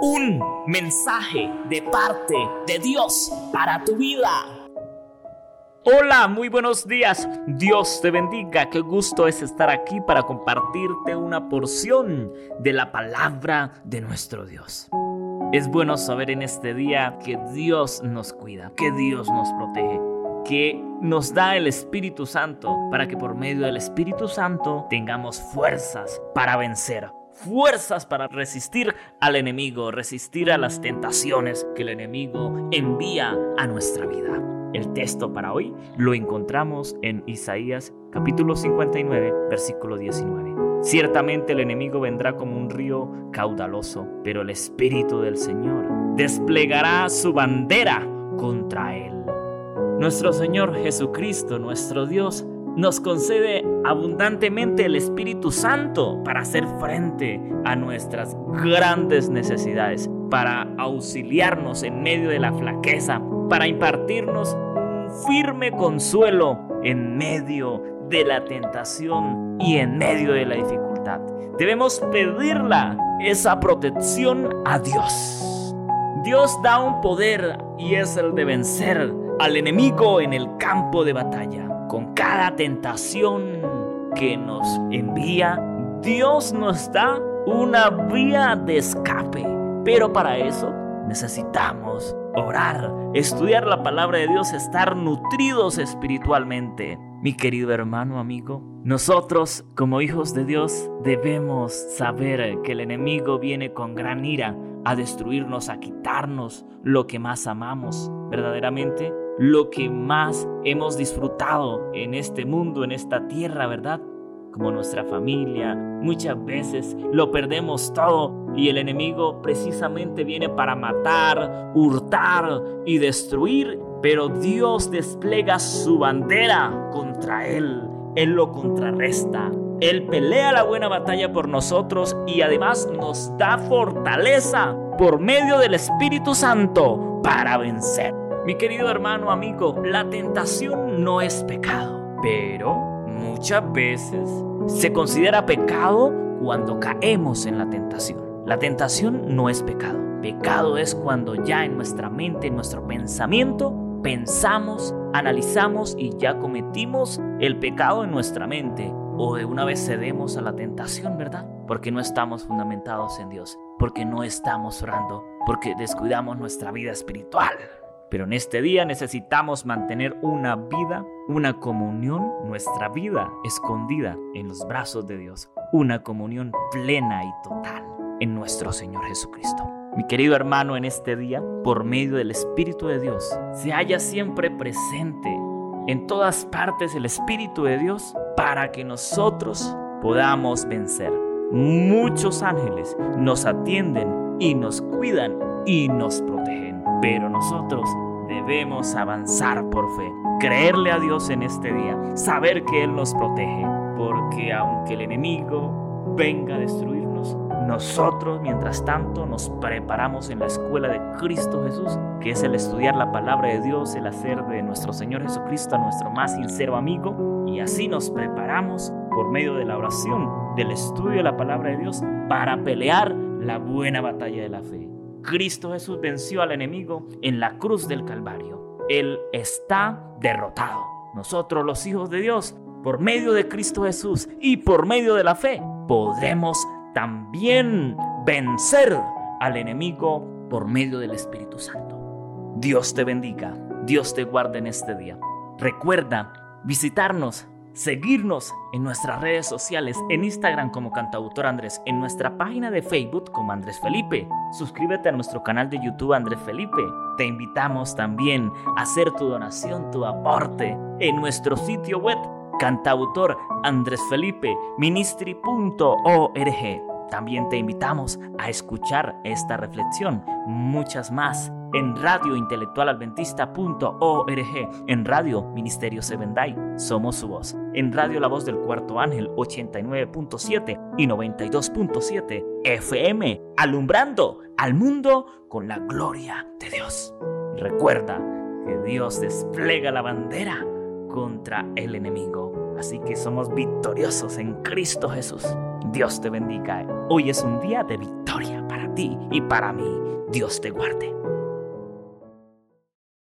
un mensaje de parte de Dios para tu vida. Hola, muy buenos días. Dios te bendiga. Qué gusto es estar aquí para compartirte una porción de la palabra de nuestro Dios. Es bueno saber en este día que Dios nos cuida, que Dios nos protege, que nos da el Espíritu Santo para que por medio del Espíritu Santo tengamos fuerzas para vencer fuerzas para resistir al enemigo, resistir a las tentaciones que el enemigo envía a nuestra vida. El texto para hoy lo encontramos en Isaías capítulo 59, versículo 19. Ciertamente el enemigo vendrá como un río caudaloso, pero el Espíritu del Señor desplegará su bandera contra él. Nuestro Señor Jesucristo, nuestro Dios, nos concede abundantemente el Espíritu Santo para hacer frente a nuestras grandes necesidades, para auxiliarnos en medio de la flaqueza, para impartirnos un firme consuelo en medio de la tentación y en medio de la dificultad. Debemos pedirla, esa protección a Dios. Dios da un poder y es el de vencer al enemigo en el campo de batalla cada tentación que nos envía, Dios nos da una vía de escape. Pero para eso necesitamos orar, estudiar la palabra de Dios, estar nutridos espiritualmente. Mi querido hermano, amigo, nosotros como hijos de Dios debemos saber que el enemigo viene con gran ira a destruirnos, a quitarnos lo que más amamos. Verdaderamente lo que más hemos disfrutado en este mundo, en esta tierra, ¿verdad? Como nuestra familia. Muchas veces lo perdemos todo y el enemigo precisamente viene para matar, hurtar y destruir, pero Dios despliega su bandera contra él. Él lo contrarresta. Él pelea la buena batalla por nosotros y además nos da fortaleza por medio del Espíritu Santo para vencer. Mi querido hermano, amigo, la tentación no es pecado, pero muchas veces se considera pecado cuando caemos en la tentación. La tentación no es pecado. Pecado es cuando ya en nuestra mente, en nuestro pensamiento, pensamos, analizamos y ya cometimos el pecado en nuestra mente o de una vez cedemos a la tentación, ¿verdad? Porque no estamos fundamentados en Dios, porque no estamos orando, porque descuidamos nuestra vida espiritual. Pero en este día necesitamos mantener una vida, una comunión, nuestra vida escondida en los brazos de Dios. Una comunión plena y total en nuestro Señor Jesucristo. Mi querido hermano, en este día, por medio del Espíritu de Dios, se halla siempre presente en todas partes el Espíritu de Dios para que nosotros podamos vencer. Muchos ángeles nos atienden y nos cuidan y nos. Pero nosotros debemos avanzar por fe, creerle a Dios en este día, saber que Él nos protege, porque aunque el enemigo venga a destruirnos, nosotros mientras tanto nos preparamos en la escuela de Cristo Jesús, que es el estudiar la palabra de Dios, el hacer de nuestro Señor Jesucristo nuestro más sincero amigo, y así nos preparamos por medio de la oración, del estudio de la palabra de Dios, para pelear la buena batalla de la fe. Cristo Jesús venció al enemigo en la cruz del Calvario. Él está derrotado. Nosotros los hijos de Dios, por medio de Cristo Jesús y por medio de la fe, podremos también vencer al enemigo por medio del Espíritu Santo. Dios te bendiga, Dios te guarde en este día. Recuerda visitarnos seguirnos en nuestras redes sociales, en Instagram como cantautor Andrés, en nuestra página de Facebook como Andrés Felipe. Suscríbete a nuestro canal de YouTube Andrés Felipe. Te invitamos también a hacer tu donación, tu aporte en nuestro sitio web cantautor Andrés Felipe ministry.org. También te invitamos a escuchar esta reflexión, muchas más en radiointelectualadventista.org, en Radio Ministerio Sevendai, somos su voz, en Radio La Voz del Cuarto Ángel 89.7 y 92.7 FM, alumbrando al mundo con la gloria de Dios. Recuerda que Dios despliega la bandera contra el enemigo, así que somos victoriosos en Cristo Jesús. Dios te bendiga. Hoy es un día de victoria para ti. y para mí. Dios te guarde.